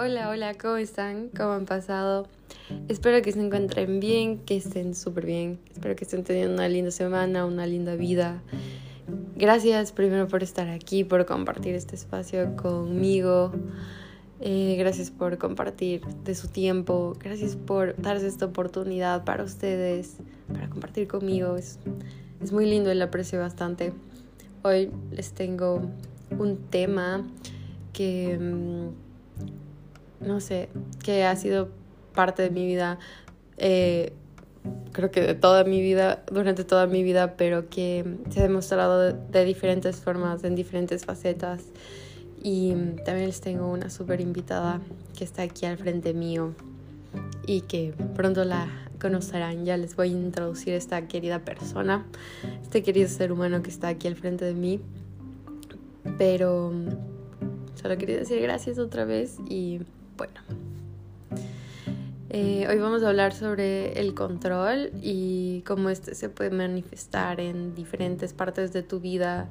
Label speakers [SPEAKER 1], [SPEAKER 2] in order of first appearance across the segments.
[SPEAKER 1] Hola, hola, ¿cómo están? ¿Cómo han pasado? Espero que se encuentren bien, que estén súper bien. Espero que estén teniendo una linda semana, una linda vida. Gracias primero por estar aquí, por compartir este espacio conmigo. Eh, gracias por compartir de su tiempo. Gracias por darse esta oportunidad para ustedes, para compartir conmigo. Es, es muy lindo y lo aprecio bastante. Hoy les tengo un tema que... Mm, no sé, que ha sido parte de mi vida, eh, creo que de toda mi vida, durante toda mi vida, pero que se ha demostrado de, diferentes formas, en diferentes facetas. Y también les tengo una súper invitada que está aquí al frente mío y que pronto la conocerán. Ya les voy a introducir esta querida persona, este querido ser humano que está aquí al frente de mí. Pero solo quería decir gracias otra vez y bueno, eh, hoy vamos a hablar sobre el control y cómo este se puede manifestar en diferentes partes de tu vida.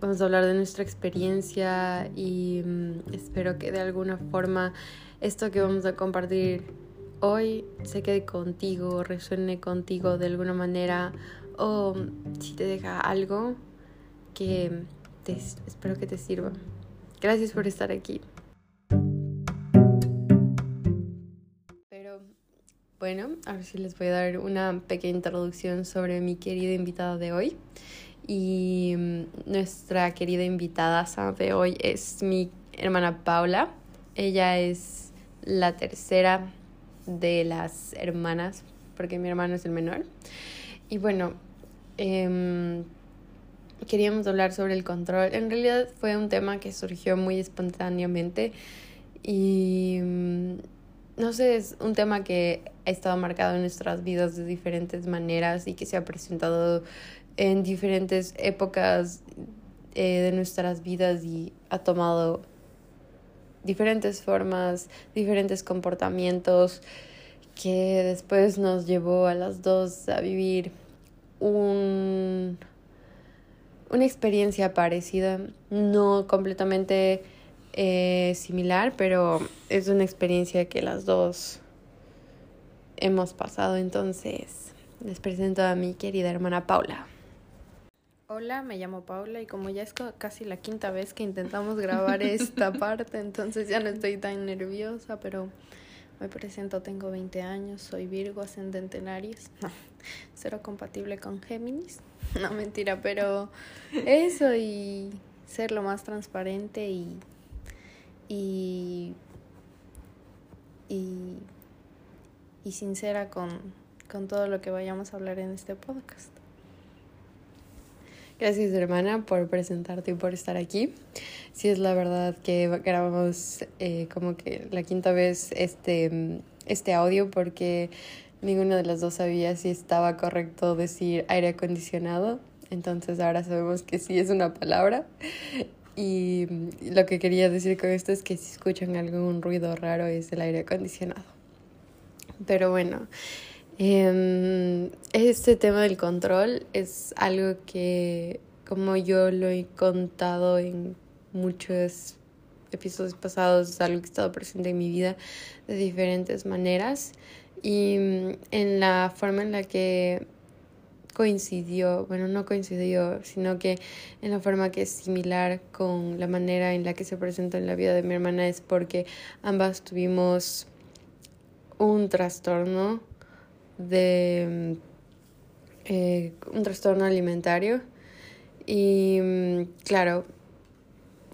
[SPEAKER 1] Vamos a hablar de nuestra experiencia y mm, espero que de alguna forma esto que vamos a compartir hoy se quede contigo, resuene contigo de alguna manera o si te deja algo que espero que te sirva. Gracias por estar aquí. Bueno, ahora sí les voy a dar una pequeña introducción sobre mi querida invitada de hoy. Y mm, nuestra querida invitada de hoy es mi hermana Paula. Ella es la tercera de las hermanas, porque mi hermano es el menor. Y bueno, em, queríamos hablar sobre el control. En realidad fue un tema que surgió muy espontáneamente y mm, no sé, es un tema que ha estado marcado en nuestras vidas de diferentes maneras y que se ha presentado en diferentes épocas eh, de nuestras vidas y ha tomado diferentes formas, diferentes comportamientos que después nos llevó a las dos a vivir un, una experiencia parecida, no completamente eh, similar, pero es una experiencia que las dos hemos pasado. Entonces, les presento a mi querida hermana Paula.
[SPEAKER 2] Hola, me llamo Paula y como ya es casi la quinta vez que intentamos grabar esta parte, entonces ya no estoy tan nerviosa, pero me presento, tengo 20 años, soy Virgo, ascendente en Aries, no, cero compatible con Géminis, no mentira, pero eso y ser lo más transparente y y, y, sincera con, con todo lo que vayamos a hablar en este podcast.
[SPEAKER 1] Gracias hermana por presentarte y por estar aquí. Sí es la verdad que grabamos eh, como que la quinta vez este, este audio porque ninguno de las dos sabía si estaba correcto decir aire acondicionado. Entonces ahora sabemos que sí es una palabra. Y lo que quería decir con esto es que si escuchan algún ruido raro es el aire acondicionado. Pero bueno, em, este tema del control es algo que, como yo lo he contado en muchos episodios pasados, es algo que ha estado presente en mi vida de diferentes maneras. Y mm, en la forma en la que coincidió, bueno, no coincidió, sino que en la forma que es similar con la manera en la que se presentó en la vida de mi hermana es porque ambas tuvimos un trastorno de eh, un trastorno alimentario y mm, claro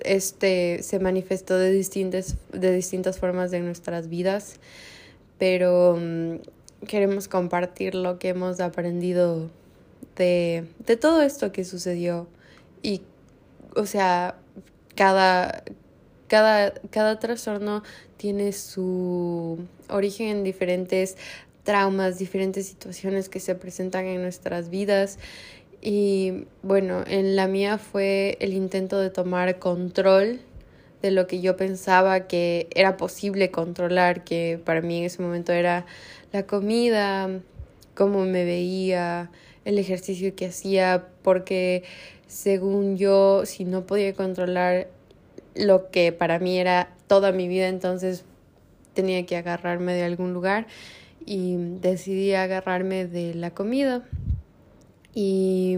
[SPEAKER 1] este se manifestó de distintas de distintas formas de nuestras vidas pero mm, queremos compartir lo que hemos aprendido de, todo esto que sucedió. Y, o sea, cada, cada, cada trastorno tiene su origen en diferentes traumas, diferentes situaciones que se presentan en nuestras vidas. Y bueno, en la mía fue el intento de tomar control de lo que yo pensaba que era posible controlar, que para mí en ese momento era la comida, cómo me veía, el ejercicio que hacía, porque según yo, si no podía controlar lo que para mí era toda mi vida, entonces tenía que agarrarme de algún lugar y decidí agarrarme de la comida. Y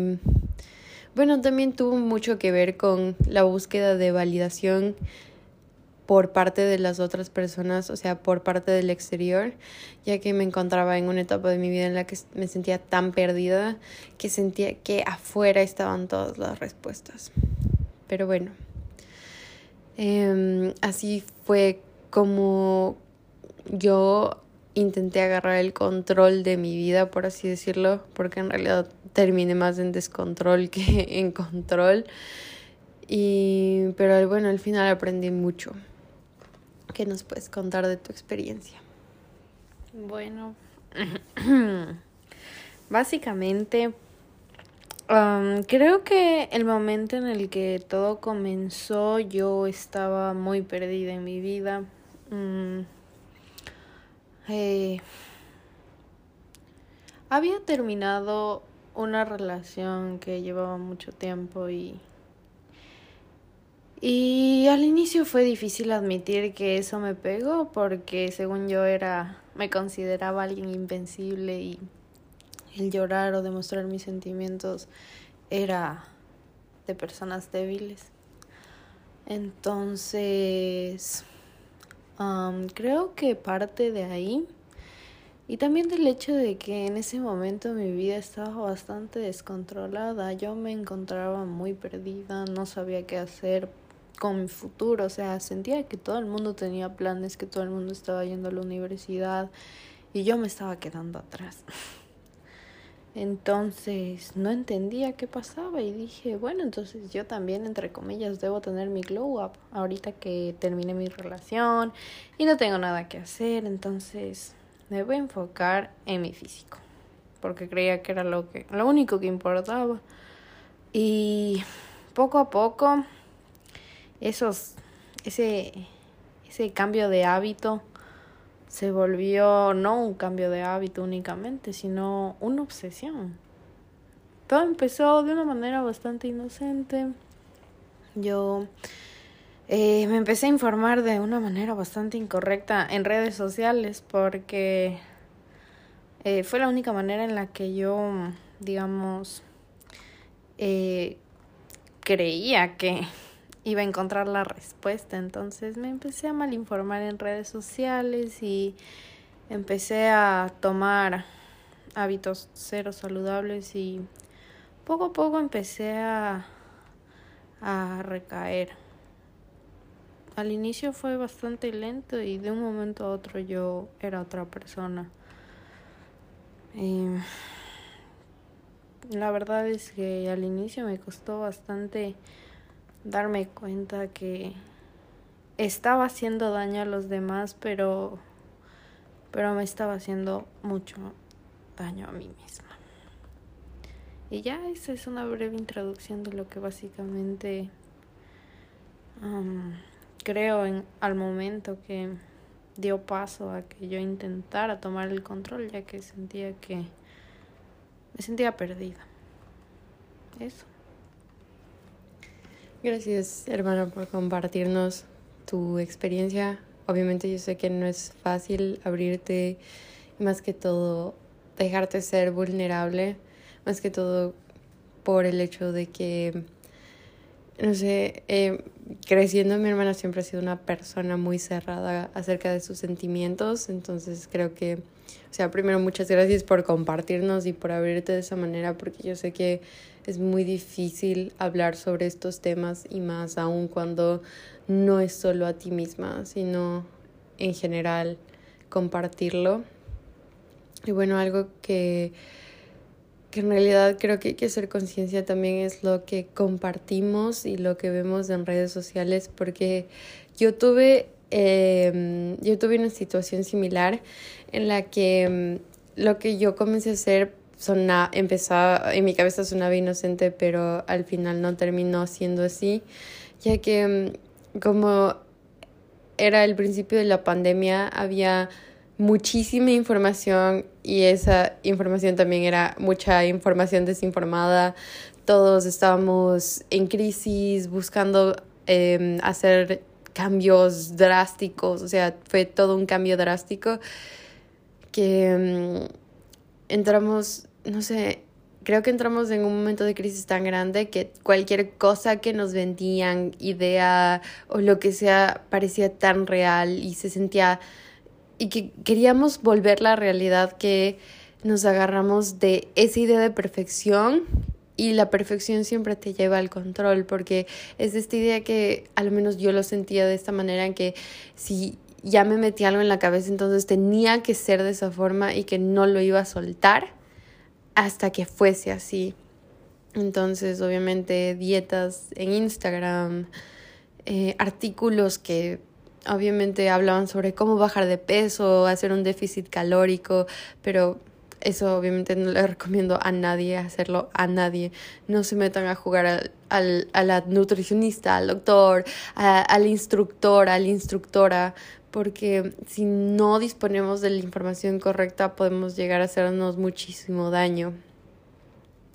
[SPEAKER 1] bueno, también tuvo mucho que ver con la búsqueda de validación por parte de las otras personas, o sea, por parte del exterior, ya que me encontraba en una etapa de mi vida en la que me sentía tan perdida que sentía que afuera estaban todas las respuestas. Pero bueno, em, así fue como yo intenté agarrar el control de mi vida, por así decirlo, porque en realidad terminé más en descontrol que en control. Y, pero bueno, al final aprendí mucho. ¿Qué nos puedes contar de tu experiencia?
[SPEAKER 2] Bueno, básicamente um, creo que el momento en el que todo comenzó yo estaba muy perdida en mi vida. Mm, eh, había terminado una relación que llevaba mucho tiempo y y al inicio fue difícil admitir que eso me pegó porque según yo era me consideraba alguien invencible y el llorar o demostrar mis sentimientos era de personas débiles. Entonces, creo que parte de ahí y también del hecho de que en ese momento mi vida estaba bastante descontrolada, yo me encontraba muy perdida, no sabía qué hacer con mi futuro, o sea, sentía que todo el mundo tenía planes, que todo el mundo estaba yendo a la universidad y yo me estaba quedando atrás. Entonces no entendía qué pasaba y dije, bueno, entonces yo también, entre comillas, debo tener mi glow up ahorita que termine mi relación y no tengo nada que hacer, entonces me voy a enfocar en mi físico, porque creía que era lo, que, lo único que importaba. Y poco a poco, esos, ese, ese cambio de hábito se volvió no un cambio de hábito únicamente, sino una obsesión. Todo empezó de una manera bastante inocente. Yo eh, me empecé a informar de una manera bastante incorrecta en redes sociales porque eh, fue la única manera en la que yo, digamos, eh, creía que iba a encontrar la respuesta. Entonces me empecé a malinformar en redes sociales y empecé a tomar hábitos cero saludables y poco a poco empecé a, a recaer. Al inicio fue bastante lento y de un momento a otro yo era otra persona. la verdad es que al inicio me costó bastante darme cuenta que estaba haciendo daño a los demás, pero pero me estaba haciendo mucho daño a mí misma. Y ya esa es una breve introducción de lo que básicamente creo en al momento que dio paso a que yo intentara tomar el control, ya que sentía que me sentía perdida. Eso.
[SPEAKER 1] Gracias, hermana, por compartirnos tu experiencia. Obviamente yo sé que no es fácil abrirte, más que todo dejarte ser vulnerable, más que todo por el hecho de que, no sé, eh, creciendo mi hermana siempre ha sido una persona muy cerrada acerca de sus sentimientos, entonces creo que, o sea, primero muchas gracias por compartirnos y por abrirte de esa manera, porque yo sé que es muy difícil hablar sobre estos temas y más aún cuando no es solo a ti misma, sino en general compartirlo. Y bueno, algo que, que en realidad creo que hay que hacer conciencia también es lo que compartimos y lo que vemos en redes sociales, porque yo tuve, em, yo tuve una situación similar en la que em, lo que yo comencé a hacer sona, empezaba, en mi cabeza sonaba inocente, pero al final no terminó siendo así, ya que mm, como era el principio de la pandemia, había muchísima información y esa información también era mucha información desinformada. Todos estábamos en crisis, buscando em, hacer cambios drásticos, o sea, fue todo un cambio drástico que em, entramos, no sé, creo que entramos en un momento de crisis tan grande que cualquier cosa que nos vendían, idea o lo que sea, parecía tan real y se sentía y que queríamos volver la realidad que nos agarramos de esa idea de perfección y la perfección siempre te lleva al control porque es esta idea que al menos yo lo sentía de esta manera en que si ya me metí algo en la cabeza entonces tenía que ser de esa forma y que no lo iba a soltar hasta que fuese así. Entonces, obviamente, dietas en Instagram, eh, artículos que obviamente hablaban sobre cómo bajar de peso, hacer un déficit calórico, pero eso obviamente no le recomiendo a nadie hacerlo, a nadie. No se metan a jugar al, al, a la nutricionista, al doctor, al instructor, a la instructora, porque si no disponemos de la información correcta podemos llegar a hacernos muchísimo daño.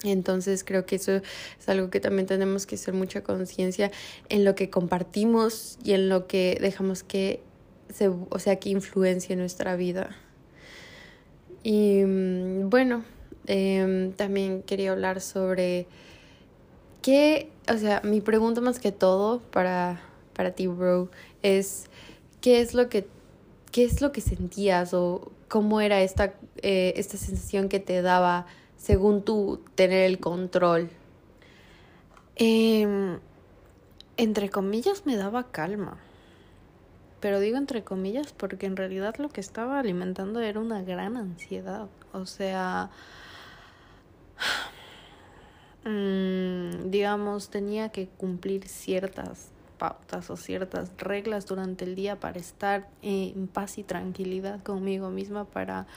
[SPEAKER 1] Entonces creo que eso es algo que también tenemos que hacer mucha conciencia en lo que compartimos y en lo que dejamos que se, o sea, que influencie nuestra vida. Y mm, bueno, em, también quería hablar sobre qué, o sea, mi pregunta más que todo para, para ti, bro, es qué es lo que, qué es lo que sentías o cómo era esta, eh, esta sensación que te daba según tú tener el control.
[SPEAKER 2] Em, entre comillas me daba calma. Pero digo entre comillas porque en realidad lo que estaba alimentando era una gran ansiedad. O sea, mm, digamos, tenía que cumplir ciertas pautas o ciertas reglas durante el día para estar en paz y tranquilidad conmigo misma, para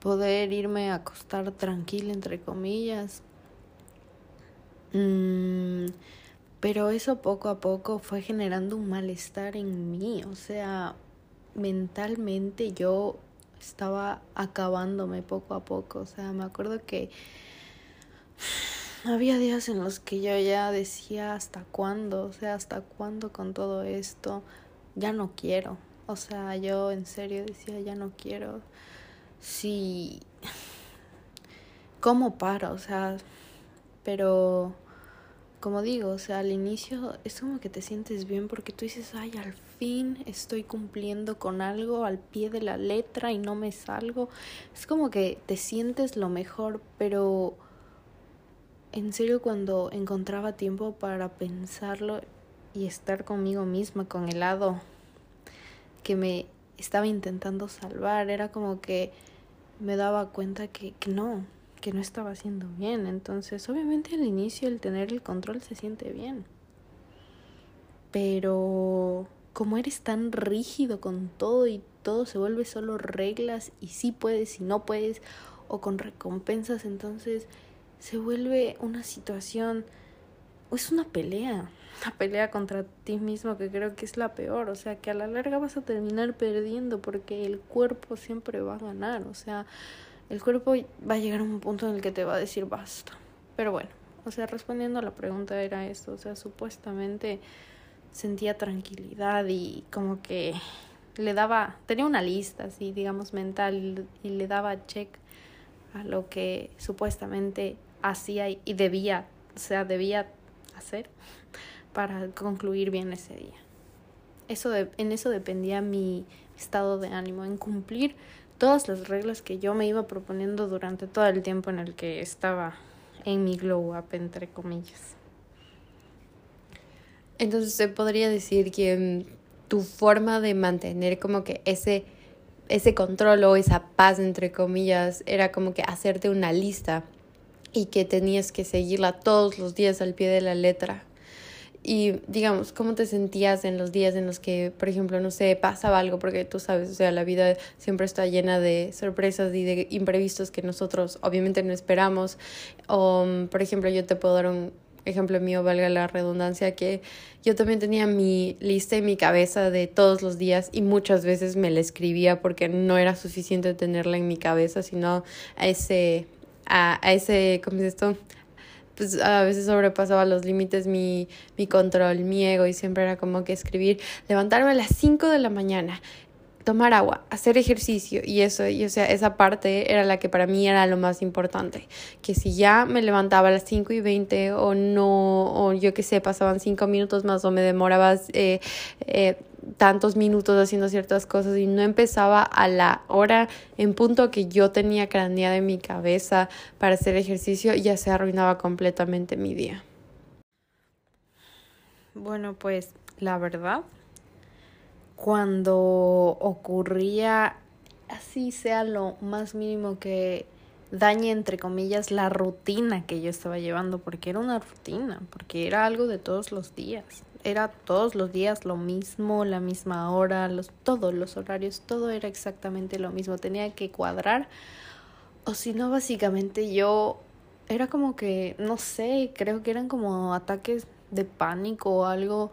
[SPEAKER 2] poder irme a acostar tranquila, entre comillas. Mm, pero eso poco a poco fue generando un malestar en mí, o sea, mentalmente yo estaba acabándome poco a poco, o sea, me acuerdo que había días en los que yo ya decía hasta cuándo, o sea, hasta cuándo con todo esto, ya no quiero, o sea, yo en serio decía, ya no quiero, sí, ¿cómo paro? O sea, pero como digo, o sea, al inicio es como que te sientes bien porque tú dices, ay, al fin estoy cumpliendo con algo al pie de la letra y no me salgo. Es como que te sientes lo mejor, pero en serio cuando encontraba tiempo para pensarlo y estar conmigo misma, con el lado que me estaba intentando salvar, era como que me daba cuenta que, que no, que no estaba haciendo bien. Entonces, obviamente al inicio el tener el control se siente bien. Pero como eres tan rígido con todo y todo se vuelve solo reglas y si puedes y no puedes o con recompensas, entonces se vuelve una situación, es una pelea, una pelea contra ti mismo que creo que es la peor, o sea que a la larga vas a terminar perdiendo porque el cuerpo siempre va a ganar, o sea, el cuerpo va a llegar a un punto en el que te va a decir basta. Pero bueno, o sea, respondiendo a la pregunta era esto, o sea, supuestamente sentía tranquilidad y como que le daba, tenía una lista así, digamos, mental y le daba check a lo que supuestamente hacía y debía, o sea, debía hacer para concluir bien ese día. Eso en eso dependía mi estado de ánimo, en cumplir todas las reglas que yo me iba proponiendo durante todo el tiempo en el que estaba en mi glow up, entre comillas.
[SPEAKER 1] Entonces se podría decir que mm, tu forma de mantener como que ese, ese control o esa paz, entre comillas, era como que hacerte una lista y que tenías que seguirla todos los días al pie de la letra. Y digamos, ¿cómo te sentías en los días en los que, por ejemplo, no sé, pasaba algo? Porque tú sabes, o sea, la vida siempre está llena de sorpresas y de imprevistos que nosotros obviamente no esperamos. O, por ejemplo, yo te puedo dar un ejemplo mío, valga la redundancia, que yo también tenía mi lista en mi cabeza de todos los días y muchas veces me la escribía porque no era suficiente tenerla en mi cabeza, sino ese a, ese, ¿cómo es esto? pues a veces sobrepasaba los límites mi, mi control, mi ego y siempre era como que escribir, levantarme a las 5 de la mañana, tomar agua, hacer ejercicio y eso, y o sea, esa parte era la que para mí era lo más importante, que si ya me levantaba a las 5 y 20 o no, o yo qué sé, pasaban 5 minutos más o me demoraba eh, eh, tantos minutos haciendo ciertas cosas y no empezaba a la hora en punto que yo tenía craneada en mi cabeza para hacer ejercicio, ya se arruinaba completamente mi día.
[SPEAKER 2] Bueno, pues la verdad cuando ocurría así sea lo más mínimo que dañe entre comillas la rutina que yo estaba llevando porque era una rutina porque era algo de todos los días. Era todos los días lo mismo la misma hora los todos los horarios todo era exactamente lo mismo. Tenía que cuadrar o si no básicamente yo era como que no sé creo que eran como ataques de pánico o algo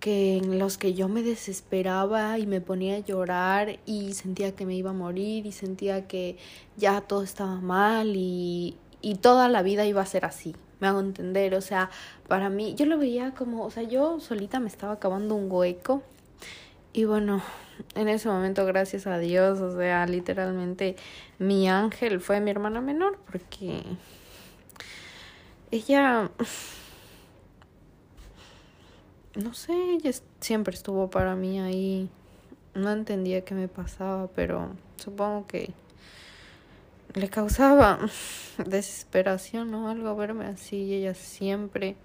[SPEAKER 2] que en los que yo me desesperaba y me ponía a llorar y sentía que me iba a morir y sentía que ya todo estaba mal y, y toda la vida iba a ser así. Me hago entender, o sea, para mí yo lo veía como, o sea, yo solita me estaba acabando un hueco y bueno, en ese momento gracias a Dios, o sea, literalmente mi ángel fue mi hermana menor porque ella no sé, ella siempre estuvo para mí ahí. No entendía qué me pasaba, pero supongo que le causaba desesperación o algo verme así y ella siempre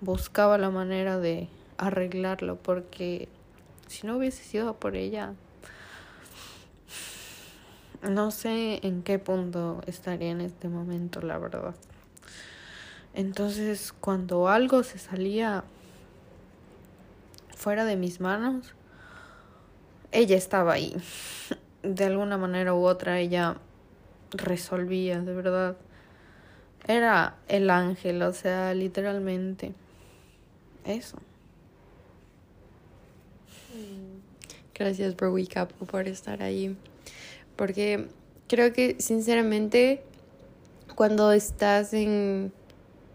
[SPEAKER 2] buscaba la manera de arreglarlo porque si no hubiese sido por ella no sé en qué punto estaría en este momento la verdad entonces cuando algo se salía fuera de mis manos, ella estaba ahí. De alguna manera u otra ella resolvía, de verdad. Era el ángel, o sea, literalmente. Eso.
[SPEAKER 1] Gracias, Bro por estar ahí. Porque creo que, sinceramente, cuando estás en,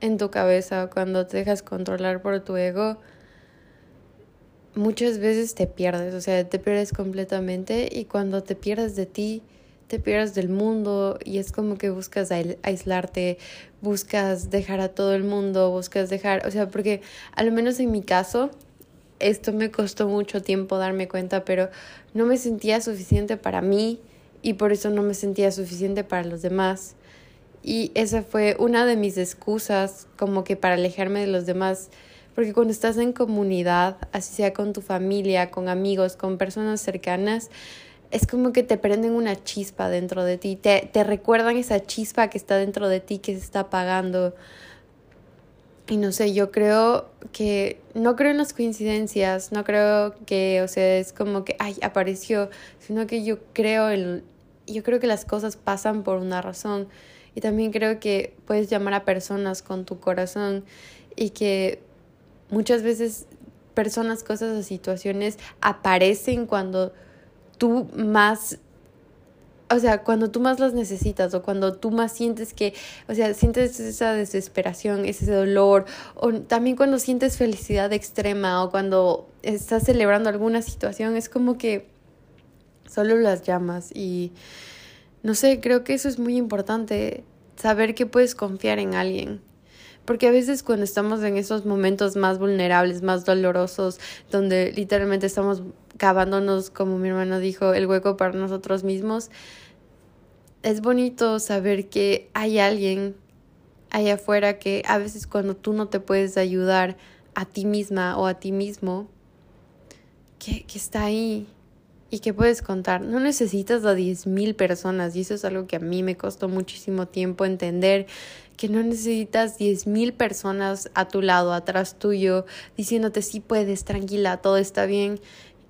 [SPEAKER 1] en tu cabeza, cuando te dejas controlar por tu ego, muchas veces te pierdes, o sea, te pierdes completamente y cuando te pierdes de ti, te pierdes del mundo y es como que buscas aislarte, buscas dejar a todo el mundo, buscas dejar, o sea, porque al menos en mi caso, esto me costó mucho tiempo darme cuenta, pero no me sentía suficiente para mí y por eso no me sentía suficiente para los demás. Y esa fue una de mis excusas como que para alejarme de los demás porque cuando estás en comunidad, así sea con tu familia, con amigos, con personas cercanas, es como que te prenden una chispa dentro de ti, te, te recuerdan esa chispa que está dentro de ti, que se está apagando. Y no sé, yo creo que no creo en las coincidencias, no creo que, o sea, es como que, ay, apareció, sino que yo creo en, yo creo que las cosas pasan por una razón. Y también creo que puedes llamar a personas con tu corazón y que Muchas veces personas, cosas o situaciones aparecen cuando tú más o sea, cuando tú más las necesitas o cuando tú más sientes que, o sea, sientes esa desesperación, ese dolor, o también cuando sientes felicidad extrema o cuando estás celebrando alguna situación, es como que solo las llamas y no sé, creo que eso es muy importante, saber que puedes confiar en alguien, porque a veces cuando estamos en esos momentos más vulnerables, más dolorosos, donde literalmente estamos cavándonos, como mi hermano dijo, el hueco para nosotros mismos, es bonito saber que hay alguien allá afuera que a veces cuando tú no te puedes ayudar a ti misma o a ti mismo, que, que está ahí y que puedes contar. No necesitas a 10.000 personas y eso es algo que a mí me costó muchísimo tiempo entender que no necesitas 10.000 personas a tu lado, atrás tuyo, diciéndote sí puedes, tranquila, todo está bien,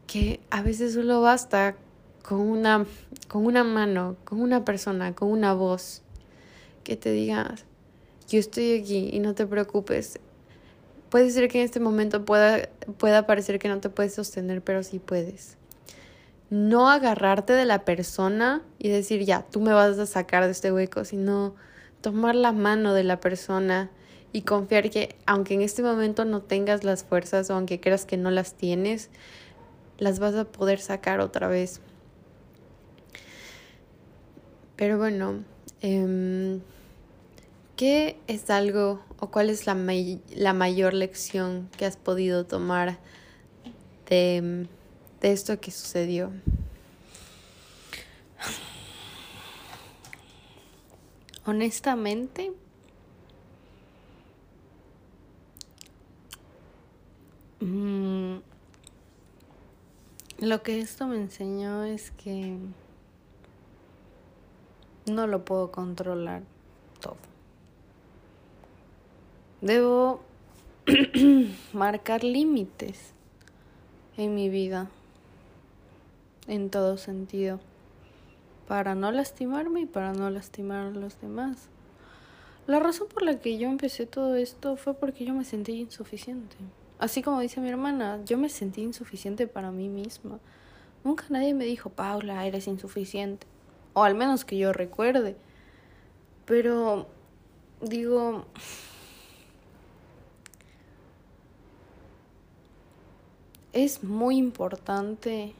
[SPEAKER 1] que a veces solo basta con una, con una mano, con una persona, con una voz, que te diga, yo estoy aquí y no te preocupes. Puede ser que en este momento pueda, pueda parecer que no te puedes sostener, pero sí puedes. No agarrarte de la persona y decir, ya, tú me vas a sacar de este hueco, sino tomar la mano de la persona y confiar que aunque en este momento no tengas las fuerzas o aunque creas que no las tienes, las vas a poder sacar otra vez. Pero bueno, eh, ¿qué es algo o cuál es la, la mayor lección que has podido tomar de, de esto que sucedió?
[SPEAKER 2] Honestamente, mm, lo que esto me enseñó es que no lo puedo controlar todo. Debo marcar límites en mi vida, en todo sentido para no lastimarme y para no lastimar a los demás. La razón por la que yo empecé todo esto fue porque yo me sentí insuficiente. Así como dice mi hermana, yo me sentí insuficiente para mí misma. Nunca nadie me dijo, Paula, eres insuficiente. O al menos que yo recuerde. Pero digo, es muy importante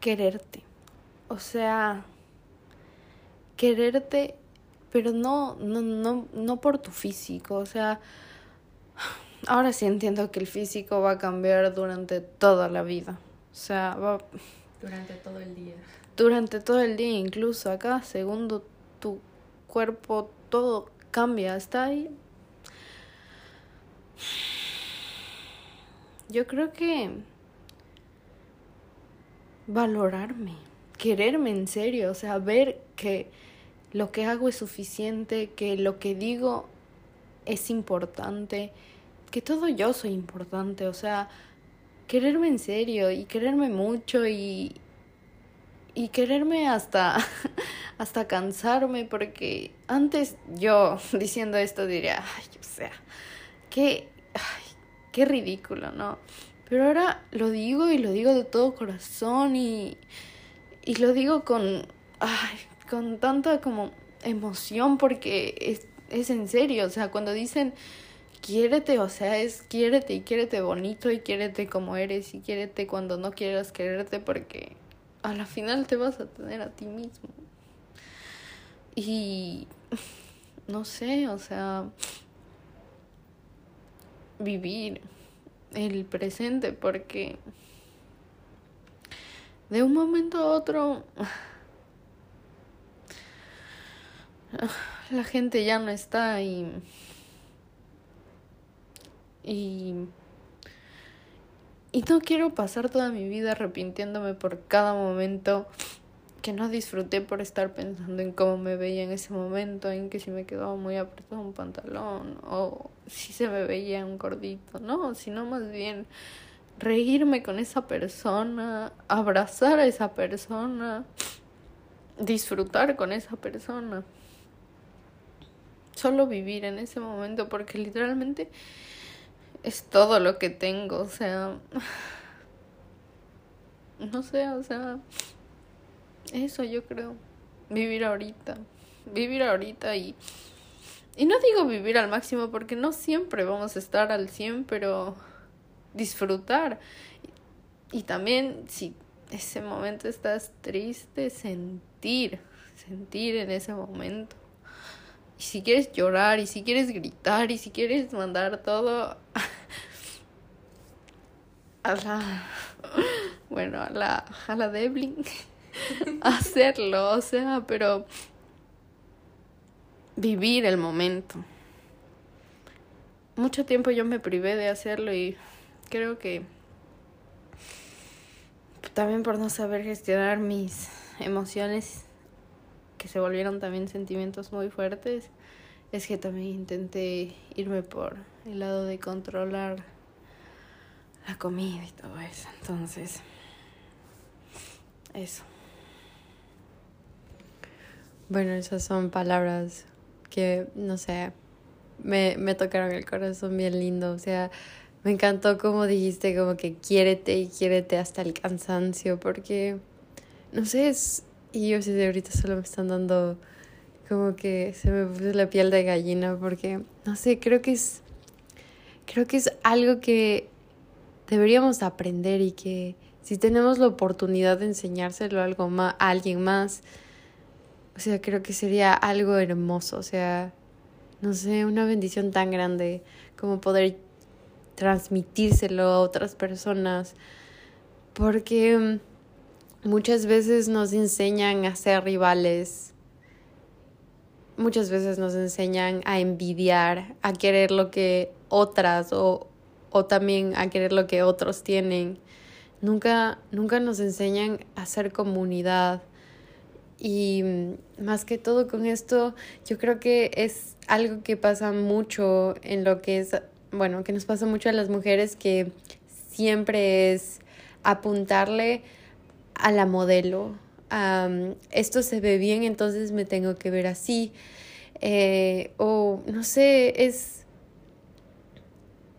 [SPEAKER 2] quererte. O sea, quererte, pero no, no, no, no por tu físico. O sea, ahora sí entiendo que el físico va a cambiar durante toda la vida. O sea, va...
[SPEAKER 1] Durante todo el día.
[SPEAKER 2] Durante todo el día, incluso acá, segundo tu cuerpo, todo cambia. Está ahí. Yo creo que valorarme, quererme en serio, o sea, ver que lo que hago es suficiente, que lo que digo es importante, que todo yo soy importante, o sea, quererme en serio y quererme mucho y y quererme hasta hasta cansarme porque antes yo diciendo esto diría, ay, o sea, qué qué ridículo, ¿no? Pero ahora lo digo y lo digo de todo corazón y, y lo digo con, ay, con tanta como emoción porque es, es en serio. O sea, cuando dicen quiérete, o sea, es quiérete y quiérete bonito y quiérete como eres y quiérete cuando no quieras quererte porque a la final te vas a tener a ti mismo. Y no sé, o sea, vivir el presente porque de un momento a otro la gente ya no está y y y no quiero pasar toda mi vida arrepintiéndome por cada momento que no disfruté por estar pensando en cómo me veía en ese momento, en que si me quedaba muy apretado un pantalón o si se me veía un gordito, no, sino más bien reírme con esa persona, abrazar a esa persona, disfrutar con esa persona. Solo vivir en ese momento porque literalmente es todo lo que tengo, o sea, no sé, o sea, eso yo creo. Vivir ahorita. Vivir ahorita y... Y no digo vivir al máximo porque no siempre vamos a estar al 100, pero disfrutar. Y también si ese momento estás triste, sentir, sentir en ese momento. Y si quieres llorar, y si quieres gritar, y si quieres mandar todo a la... Bueno, a la, a la Devlin. hacerlo, o sea, pero vivir el momento. Mucho tiempo yo me privé de hacerlo y creo que también por no saber gestionar mis emociones que se volvieron también sentimientos muy fuertes, es que también intenté irme por el lado de controlar la comida y todo eso. Entonces, eso.
[SPEAKER 1] Bueno, esas son palabras que, no sé, me, me tocaron el corazón bien lindo. O sea, me encantó como dijiste, como que quiérete y quiérete hasta el cansancio, porque, no sé, es, y yo sé, ahorita solo me están dando como que se me puso la piel de gallina porque, no sé, creo que es, creo que es algo que deberíamos aprender y que si tenemos la oportunidad de enseñárselo algo más, a alguien más, o sea, creo que sería algo hermoso, o sea, no sé, una bendición tan grande como poder transmitírselo a otras personas, porque mm, muchas veces nos enseñan a ser rivales, muchas veces nos enseñan a envidiar, a querer lo que otras o, o también a querer lo que otros tienen. Nunca, nunca nos enseñan a ser comunidad, y mm, más que todo con esto, yo creo que es algo que pasa mucho en lo que es, bueno, que nos pasa mucho a las mujeres, que siempre es apuntarle a la modelo. esto se ve bien, entonces me tengo que ver así. Eh, o no sé, es...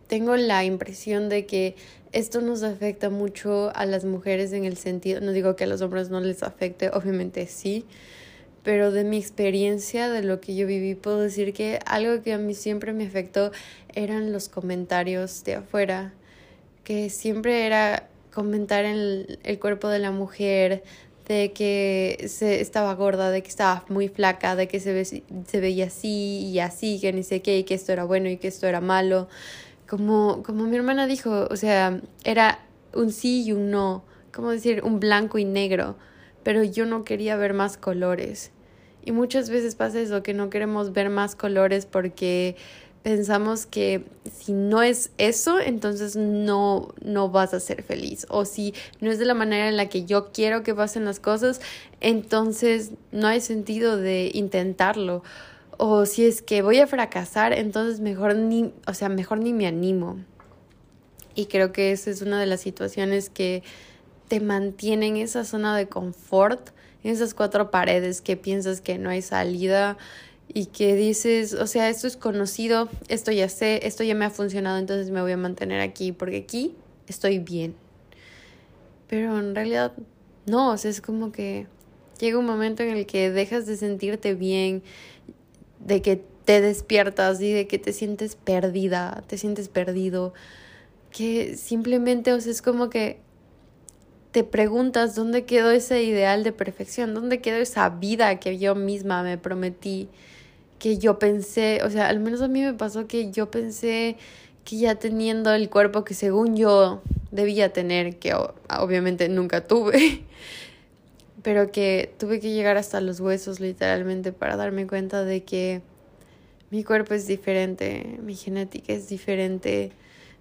[SPEAKER 1] Tengo la impresión de que esto nos afecta mucho a las mujeres en el sentido, no digo que a los hombres no les afecte, obviamente sí, pero de mi experiencia, de lo que yo viví, puedo decir que algo que a mí siempre me afectó eran los comentarios de afuera, que siempre era comentar en el, cuerpo de la mujer, de que se estaba gorda, de que estaba muy flaca, de que se, se veía así y así, que ni sé qué, y que esto era bueno y que esto era malo como, como mi hermana dijo, o sea, era un sí y un no, como decir, un blanco y negro, pero yo no quería ver más colores. Y muchas veces pasa eso, que no queremos ver más colores porque pensamos que si no es eso, entonces no, no vas a ser feliz. O si no es de la manera en la que yo quiero que pasen las cosas, entonces no hay sentido de intentarlo o si es que voy a fracasar, entonces mejor ni, o sea, mejor ni me animo. Y creo que esa es una de las situaciones que te mantiene en esa zona de confort, en esas cuatro paredes que piensas que no hay salida y que dices, o sea, esto es conocido, esto ya sé, esto ya me ha funcionado, entonces me voy a mantener aquí porque aquí estoy bien. Pero en realidad no, o sea, es como que llega un momento en el que dejas de sentirte bien, de que te despiertas y de que te sientes perdida, te sientes perdido, que simplemente, o sea, es como que te preguntas dónde quedó ese ideal de perfección, dónde quedó esa vida que yo misma me prometí, que yo pensé, o sea, al menos a mí me pasó que yo pensé que ya teniendo el cuerpo que según yo debía tener, que obviamente nunca tuve, pero que tuve que llegar hasta los huesos literalmente para darme cuenta de que mi cuerpo es diferente, mi genética es diferente,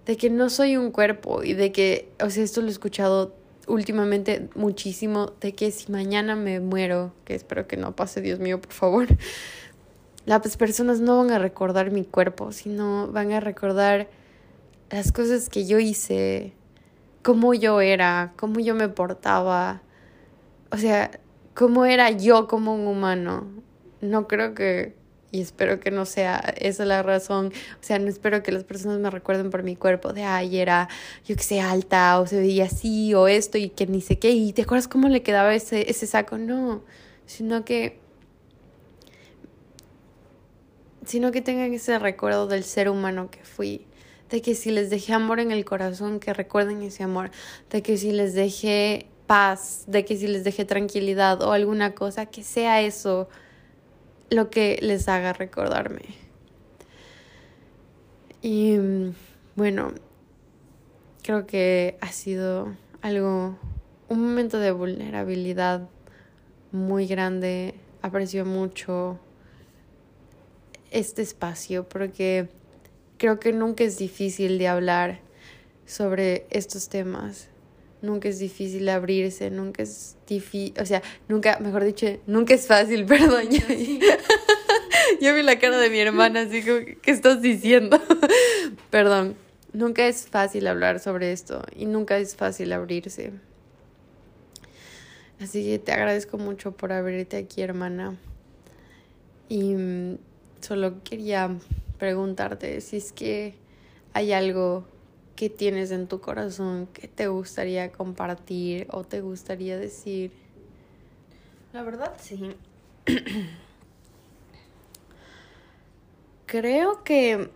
[SPEAKER 1] de que no soy un cuerpo y de que, o sea, esto lo he escuchado últimamente muchísimo, de que si mañana me muero, que espero que no pase, Dios mío, por favor, las personas no van a recordar mi cuerpo, sino van a recordar las cosas que yo hice, cómo yo era, cómo yo me portaba, o sea, cómo era yo como un humano. No creo que, y espero que no sea esa la razón, o sea, no espero que las personas me recuerden por mi cuerpo de, ay, era, yo que sé, alta, o se veía así, o esto, y que ni sé qué, y te acuerdas cómo le quedaba ese, ese saco, no, sino que, sino que tengan ese recuerdo del ser humano que fui, de que si les dejé amor en el corazón, que recuerden ese amor, de que si les dejé de que si les dejé tranquilidad o alguna cosa, que sea eso lo que les haga recordarme. Y bueno, creo que ha sido algo, un momento de vulnerabilidad muy grande. Aprecio mucho este espacio porque creo que nunca es difícil de hablar sobre estos temas nunca es difícil abrirse, nunca es difícil, o sea, nunca, mejor dicho, nunca es fácil, perdón. Yo vi la cara de mi hermana así como, ¿qué estás diciendo? perdón, nunca es fácil hablar sobre esto y nunca es fácil abrirse. Así que te agradezco mucho por abrirte aquí, hermana. Y mm, solo quería preguntarte si es que hay algo ¿Qué tienes en tu corazón que te gustaría compartir o te gustaría decir?
[SPEAKER 2] La verdad, sí. creo que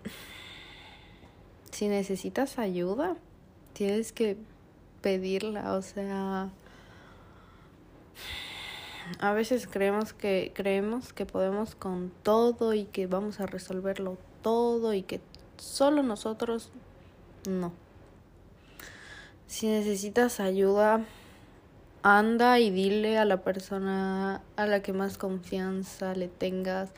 [SPEAKER 2] si necesitas ayuda, tienes que pedirla, o sea, a veces creemos que creemos que podemos con todo y que vamos a resolverlo todo y que solo nosotros no. Si necesitas ayuda, anda y dile a la persona a la que más confianza le tengas,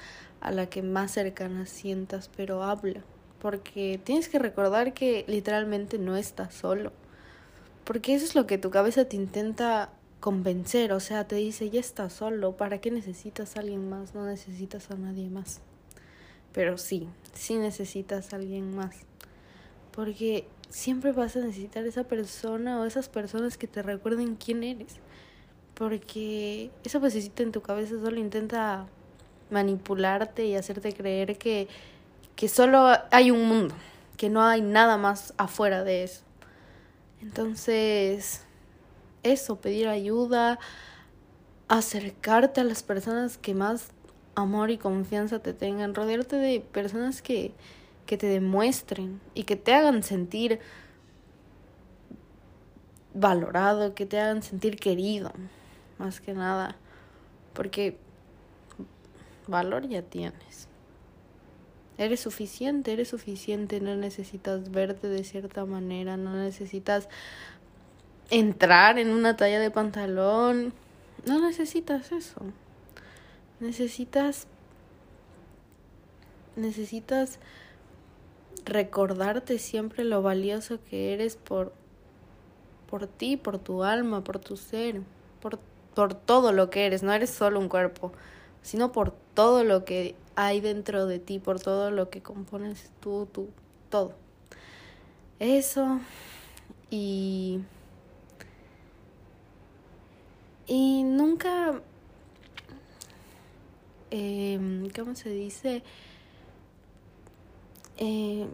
[SPEAKER 2] a la que más cercana sientas, pero habla, porque tienes que recordar que literalmente no estás solo. Porque eso es lo que tu cabeza te intenta convencer, o sea, te dice, ya estás solo, ¿para qué necesitas a alguien más? No necesitas a nadie más. Pero sí, sí necesitas a alguien más. Porque siempre vas a necesitar esa persona o esas personas que te recuerden quién eres. Porque esa vocecita en tu cabeza solo intenta manipularte y hacerte creer que, que solo hay un mundo, que no hay nada más afuera de eso. Entonces, eso, pedir ayuda, acercarte a las personas que más amor y confianza te tengan, rodearte de personas que, que te demuestren y que te hagan sentir valorado, que te hagan sentir querido, más que nada, porque valor ya tienes. Eres suficiente, eres suficiente, no necesitas verte de cierta manera, no necesitas entrar en una talla de pantalón. No necesitas eso. Necesitas necesitas recordarte siempre lo valioso que eres por por ti, por tu alma, por tu ser, por por todo lo que eres, no eres solo un cuerpo, sino por todo lo que hay dentro de ti, por todo lo que compones tú, tú, todo. Eso y y nunca, eh, ¿cómo se dice? Eh,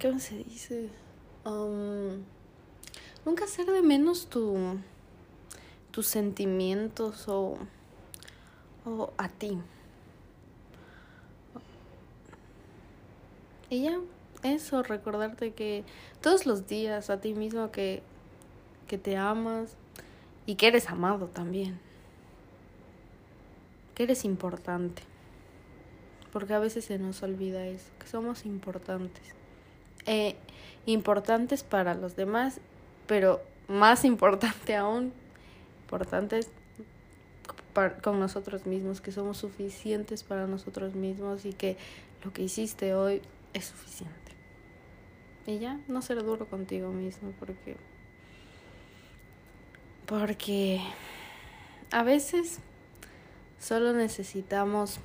[SPEAKER 2] ¿Cómo se dice? Um, nunca hacer de menos tu, tus sentimientos o, o a ti. Y ya, eso, recordarte que todos los días a ti mismo que, que te amas, y que eres amado también. Que eres importante. Porque a veces se nos olvida eso, que somos importantes. Eh, importantes para los demás, pero más importante aún, importantes con nosotros mismos, que somos suficientes para nosotros mismos y que lo que hiciste hoy es suficiente. Y ya, no ser duro contigo mismo, porque porque a veces solo necesitamos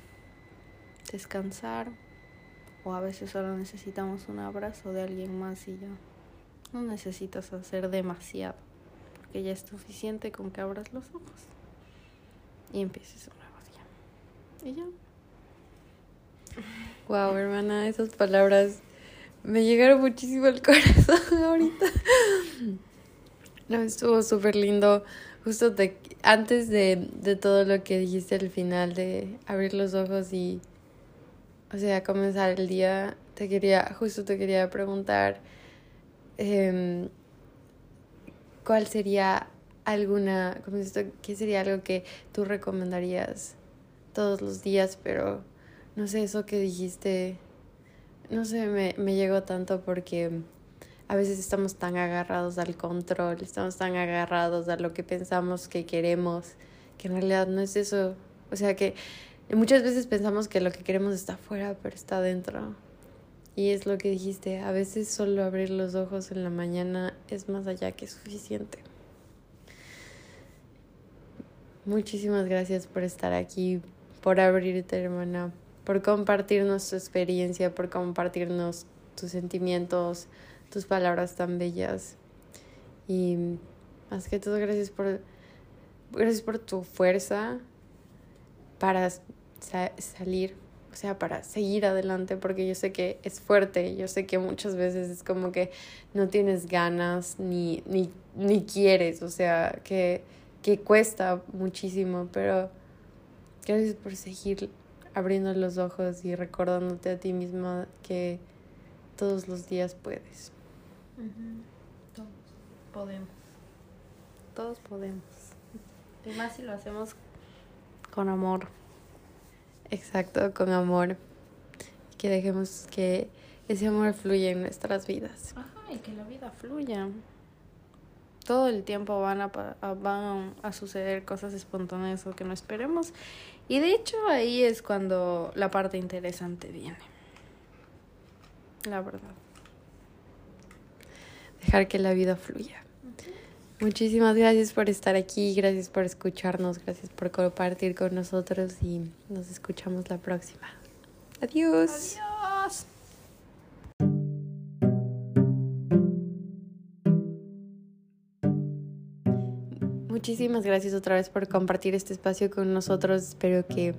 [SPEAKER 2] descansar o a veces solo necesitamos un abrazo de alguien más y ya. No necesitas hacer demasiado porque ya es suficiente con que abras los ojos y empieces un nuevo día. Y ya.
[SPEAKER 1] Wow, hermana, esas palabras me llegaron muchísimo al corazón ahorita. No, estuvo súper lindo. Justo te, antes de, de todo lo que dijiste al final, de abrir los ojos y, o sea, comenzar el día, te quería, justo te quería preguntar, eh, ¿cuál sería alguna, qué sería algo que tú recomendarías todos los días, pero no sé, eso que dijiste, no sé, me, me llegó tanto porque a veces estamos tan agarrados al control, estamos tan agarrados a lo que pensamos que queremos, que en realidad no es eso. O sea que muchas veces pensamos que lo que queremos está afuera, pero está dentro. Y es lo que dijiste, a veces solo abrir los ojos en la mañana es más allá que suficiente. Muchísimas gracias por estar aquí, por abrirte, hermana, por compartirnos tu experiencia, por compartirnos tus sentimientos, tus palabras tan bellas. Y más que todo, gracias por, gracias por tu fuerza para salir, o sea, para seguir adelante, porque yo sé que es fuerte, yo sé que muchas veces es como que no tienes ganas ni, ni, ni quieres, o sea, que, que cuesta muchísimo, pero gracias por seguir abriendo los ojos y recordándote a ti misma que todos los días puedes.
[SPEAKER 2] Todos podemos. Todos podemos. Y más si lo hacemos con amor.
[SPEAKER 1] Exacto, con amor. Que dejemos que ese amor fluya en nuestras vidas.
[SPEAKER 2] Ajá, y que la vida fluya. Todo el tiempo van a, van a suceder cosas espontáneas o que no esperemos. Y de hecho ahí es cuando la parte interesante viene. La verdad.
[SPEAKER 1] Dejar que la vida fluya. Muchísimas gracias por estar aquí, gracias por escucharnos, gracias por compartir con nosotros y nos escuchamos la próxima. Adiós.
[SPEAKER 2] Adiós.
[SPEAKER 1] Muchísimas gracias otra vez por compartir este espacio con nosotros. Espero que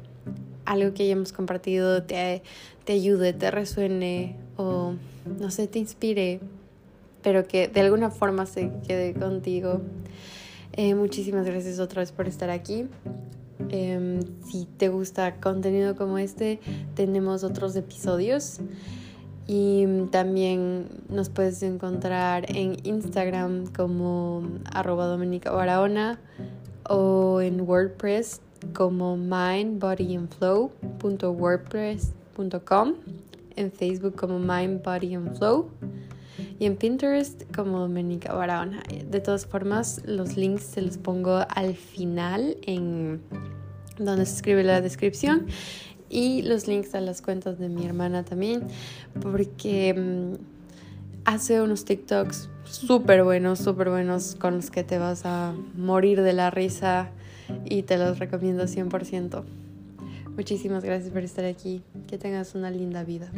[SPEAKER 1] algo que hayamos compartido te, te ayude, te resuene o no sé, te inspire, pero que de alguna forma se quede contigo. Eh, muchísimas gracias otra vez por estar aquí. Em, si te gusta contenido como este, tenemos otros episodios. Y también nos puedes encontrar en Instagram como arroba Dominica Barahona o en WordPress como mindbodyandflow.wordpress.com, en Facebook como Mind, Body and Flow y en Pinterest como Dominica Barahona. De todas formas, los links se los pongo al final en donde se escribe la descripción y los links a las cuentas de mi hermana también porque mm, hace unos TikToks súper buenos, súper buenos con los que te vas a morir de la risa y te los recomiendo 100%. Muchísimas gracias por estar aquí. Que tengas una linda vida.